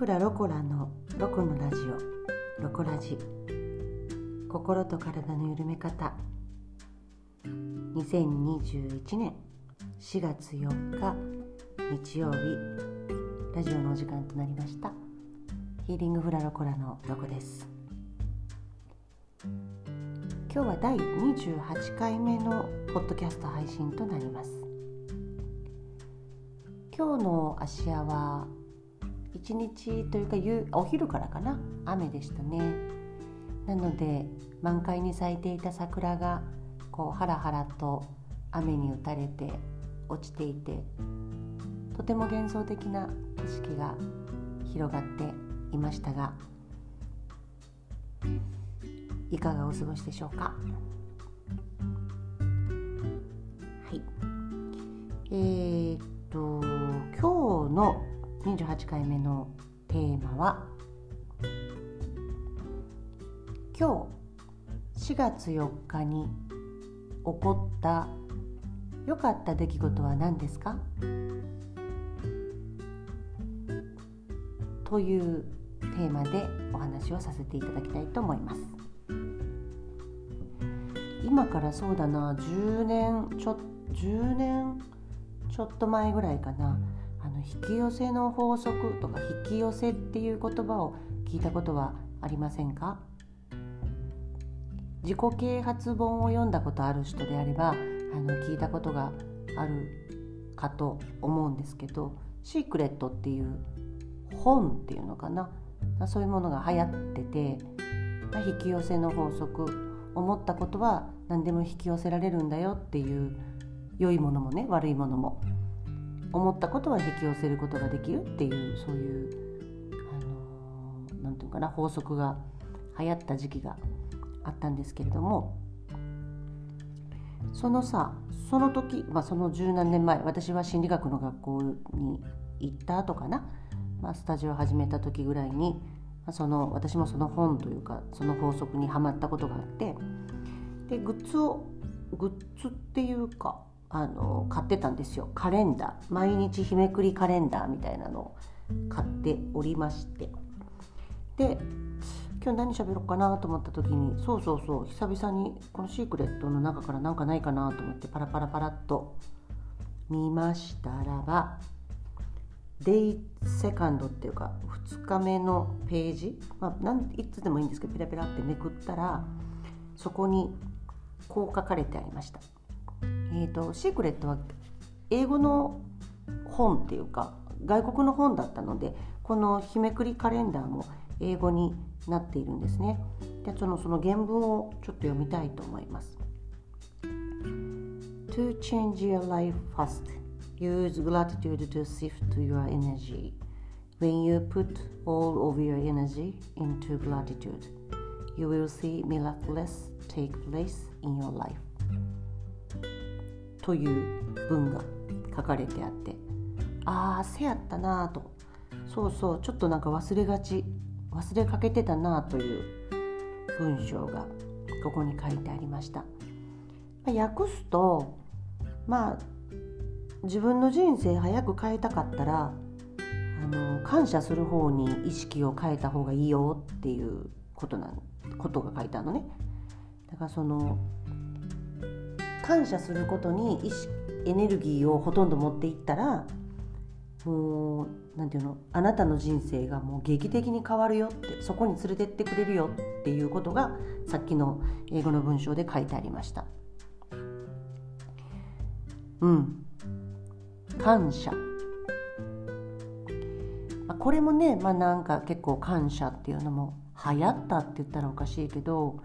フラロコラのロコのラジオロコラジ。心と体の緩め方。2021年4月4日日曜日。ラジオのお時間となりました。ヒーリングフラロコラのロコです。今日は第28回目のポッドキャスト配信となります。今日の芦屋は一日というか夕お昼からかな。雨でしたね。なので満開に咲いていた桜がこうハラハラと雨に打たれて落ちていてとても幻想的な景色が広がっていましたがいかがお過ごしでしょうか？はい。えー、っと今日の28回目のテーマは今日4月4日に起こった良かった出来事は何ですか？というテーマでお話をさせていただきたいと思います。今からそうだな10年ちょ10年ちょっと前ぐらいかな。の引き寄せの法則とか引き寄せっていう言葉を聞いたことはありませんか？自己啓発本を読んだことある人であればあの聞いたことがあるかと思うんですけど「シークレット」っていう本っていうのかな？そういうものが流行ってて引き寄せの法則思ったことは何でも引き寄せられるんだよっていう良いものもね悪いものも思ったことは引き寄せることができるっていうそういうあのー、て言うかな法則が流行った時期があったんですけれどもそのさその時、まあ、その十何年前私は心理学の学校に行った後かな、まあ、スタジオ始めた時ぐらいに、まあ、その私もその本というかその法則にはまったことがあってでグッズをグッズっていうかあの買ってたんですよ。カレンダー。毎日日めくりカレンダーみたいなのを買っておりまして。で今日何喋ろうかなと思った時にそうそうそう久々にこのシークレットの中から何かないかなと思ってパラパラパラっと見ましたらばデイセカンドっていうか2日目のページ、まあ、なんいつでもいいんですけどペラペラってめくったらそこにこう書かれてありました。えーと、シークレットは英語の本っていうか外国の本だったのでこの日めくりカレンダーも英語になっているんですね。でそのその原文をちょっと読みたいと思います。To change your life fast, use gratitude to shift your energy. When you put all of your energy into gratitude, you will see miracles take place in your life. という文が書かれてあってああせやったなとそうそうちょっとなんか忘れがち忘れかけてたなという文章がここに書いてありました。ま、訳すとまあ自分の人生早く変えたかったらあの感謝する方に意識を変えた方がいいよっていうことなことが書いてあるのね。だからその感謝することに意識エネルギーをほとんど持っていったらもう何て言うのあなたの人生がもう劇的に変わるよってそこに連れてってくれるよっていうことがさっきの英語の文章で書いてありました。うん。感謝。これもね、まあなんか結構感謝っていうのも流行ったって言ったらおかしいけど、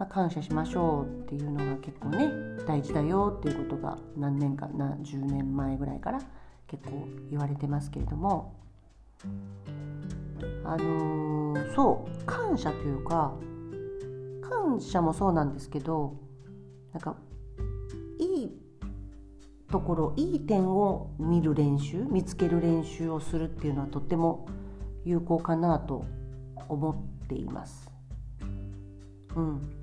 まあ、感謝しましょうっていうのが結構ね大事だよっていうことが何年かな10年前ぐらいから結構言われてますけれどもあのー、そう感謝というか感謝もそうなんですけどなんかいいところいい点を見る練習見つける練習をするっていうのはとっても有効かなと思っています。うん、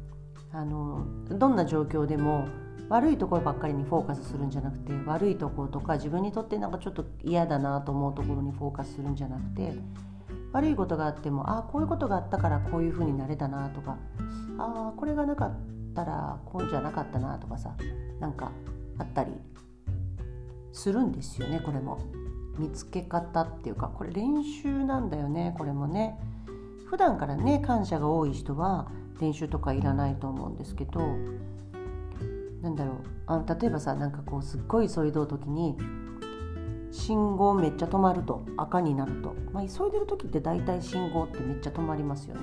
あのどんな状況でも悪いところばっかりにフォーカスするんじゃなくて悪いところとか自分にとってなんかちょっと嫌だなと思うところにフォーカスするんじゃなくて悪いことがあってもああこういうことがあったからこういうふうになれたなとかああこれがなかったらこうじゃなかったなとかさなんかあったりするんですよねこれも。見つけ方っていうかこれ練習なんだよねこれもね。普段からね感謝が多い人は練習とかいらないと思うんですけどなんだろう。あ例えばさなんかこうすっごい急いどう時に信号めっちゃ止まると赤になると、まあ、急いでる時って大体信号ってめっちゃ止まりますよね。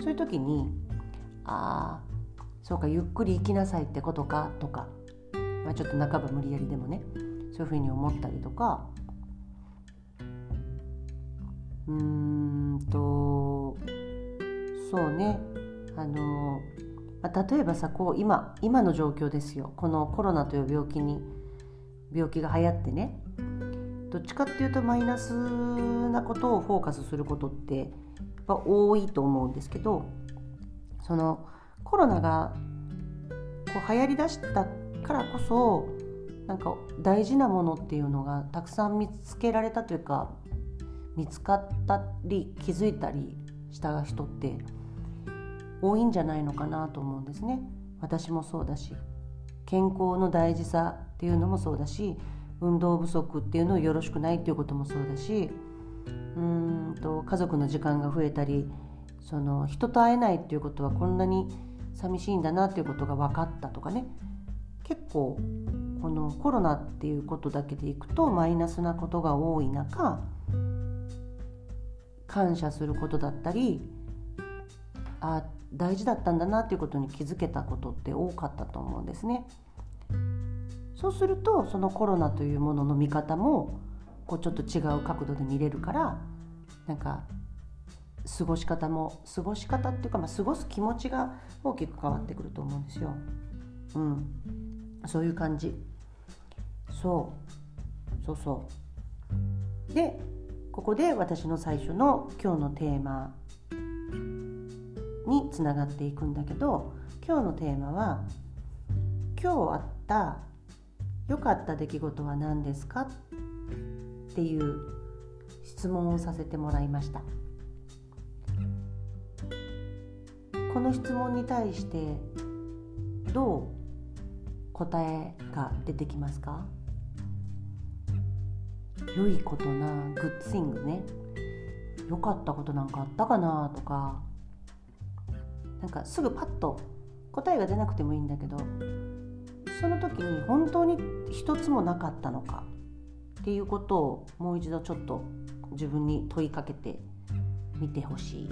そういう時にああそうかゆっくり行きなさいってことかとか、まあ、ちょっと半ば無理やりでもねそういうふうに思ったりとかうーんとそうね。あの、例えばさこう今今の状況ですよ。このコロナという病気に病気が流行ってね。どっちかっていうとマイナスなことをフォーカスすることってやっぱ多いと思うんですけどそのコロナがこう流行りだしたからこそなんか大事なものっていうのがたくさん見つけられたというか見つかったり気づいたりした人って多いんじゃないのかなと思うんですね。私もそうだし健康の大事さっていうのもそうだし運動不足っていうのをよろしくないっていうこともそうだしうんと家族の時間が増えたりその人と会えないっていうことはこんなに寂しいんだなっていうことが分かったとかね結構このコロナっていうことだけでいくとマイナスなことが多い中感謝することだったりあ大事だったんだなっていうことに気づけたことって多かったと思うんですね。そうするとそのコロナというものの見方もこうちょっと違う角度で見れるからなんか過ごし方も過ごし方っていうか、まあ、過ごす気持ちが大きく変わってくると思うんですよ。うん、そういう感じ。そう。そうそう。でここで私の最初の今日のテーマ。につながっていくんだけど今日のテーマは「今日あった良かった出来事は何ですか?」っていう質問をさせてもらいました。この質問に対してどう答えが出てきますか？良いことなグッドシングね。良かったことなんかあったかな？とかなんかすぐパッと答えが出なくてもいいんだけどその時に本当に一つもなかったのかっていうことをもう一度ちょっと自分に問いかけてみてほしい。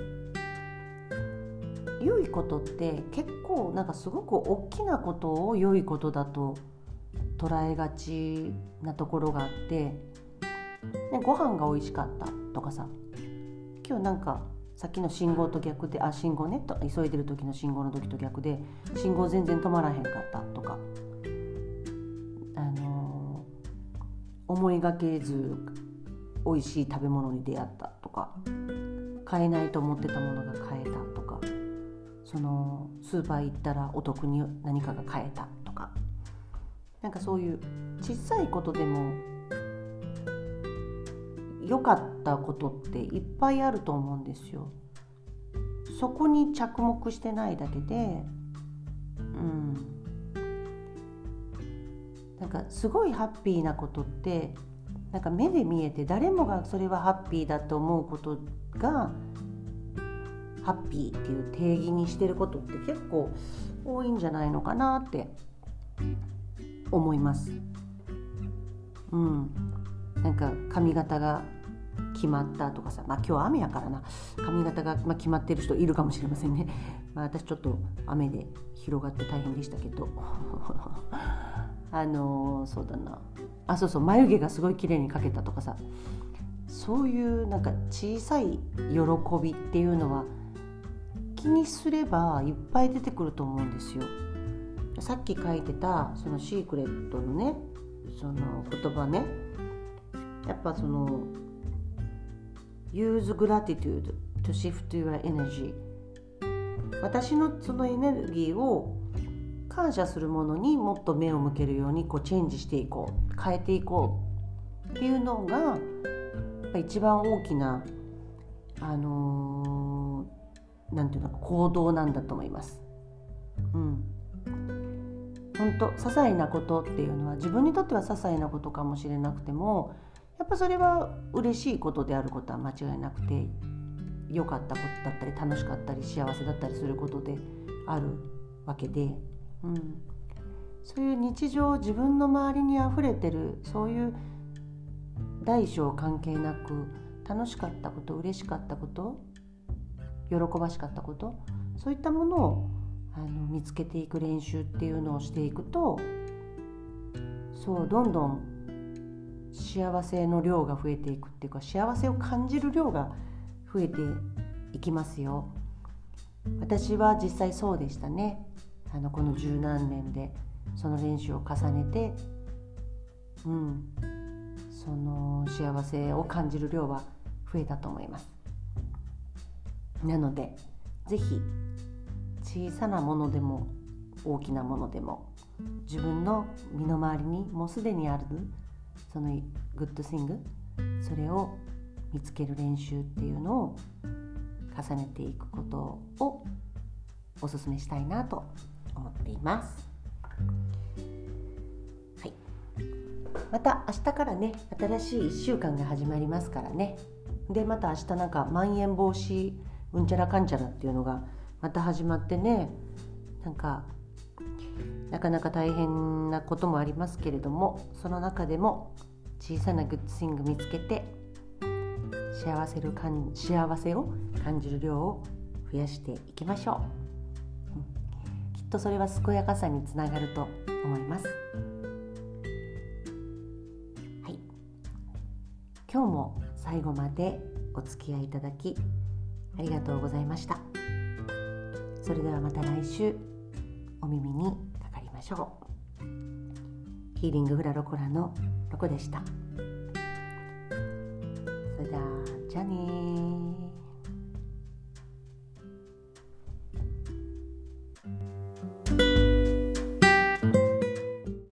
良いことって結構なんかすごく大きなことを良いことだと捉えがちなところがあって、ね、ご飯が美味しかったとかさ今日なんかさっきの信号と逆であ信号ねと急いでる時の信号の時と逆で信号全然止まらへんかったとか、あのー、思いがけず美味しい食べ物に出会ったとか買えないと思ってたものが買えたとかそのスーパー行ったらお得に何かが買えたとかなんかそういう小さいことでも良かったことっていっぱいあると思うんですよ。そこに着目してないだけでうんなんかすごいハッピーなことってなんか目で見えて誰もがそれはハッピーだと思うことがハッピーっていう定義にしてることって結構多いんじゃないのかなって思います。うん、なんか髪型が決まったとかさ、まあ、今日雨やからな。髪型が、ま決まってる人いるかもしれませんね、まあ、私ちょっと雨で広がって大変でしたけど。あのー、そうだな。あそうそう眉毛がすごい綺麗に描けたとかさ。そういうなんか小さい喜びっていうのは気にすればいっぱい出てくると思うんですよ。さっき書いてたそのシークレットのねその言葉ね。やっぱその Use gratitude to shift your energy. 私のそのエネルギーを感謝するものにもっと目を向けるようにこうチェンジしていこう変えていこう。っていうのが一番大きなあのー、なんていうの行動なんだと思います。うん、本当些細なことっていうのは自分にとっては些細なことかもしれなくてもっぱそれは嬉しいことであることは間違いなくて良かったことだったり楽しかったり幸せだったりすることであるわけで、うん、そういう日常自分の周りにあふれてるそういう大小関係なく楽しかったこと嬉しかったこと喜ばしかったことそういったものをあの見つけていく練習っていうのをしていくとそうどんどん幸せの量が増えていくっていうか幸せを感じる量が増えていきますよ。私は実際そうでしたねあのこの十何年でその練習を重ねてうんその幸せを感じる量は増えたと思いますなので是非小さなものでも大きなものでも自分の身の回りにもうすでにあるそのグッドスイングそれを見つける練習っていうのを重ねていくことをおすすめしたいなと思っています。はい、また明日からね新しい1週間が始まりますからねでまた明日なんかまん延防止うんちゃらかんちゃらっていうのがまた始まってねなんかなかなか大変なこともありますけれどもその中でも小さなグッドスイング見つけて幸せるかん幸せを感じる量を増やしていきましょう、うん、きっとそれは健やかさにつながると思います。はい。今日も最後までお付き合いいただきありがとうございました。それではまた来週お耳に。ましょうヒーリングフラロコラのロコでしたそれでは。じゃあね